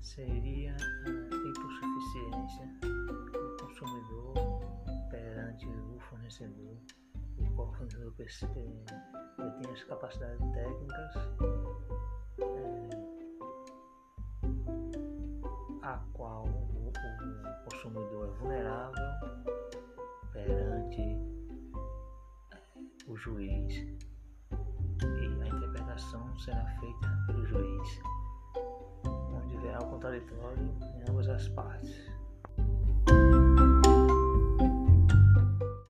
seria a hipossuficiência do consumidor perante o fornecedor, o qual o fornecedor tem as capacidades técnicas é, a qual o, o consumidor é vulnerável perante o juiz será feita pelo juiz, onde haverá o contraditório em ambas as partes.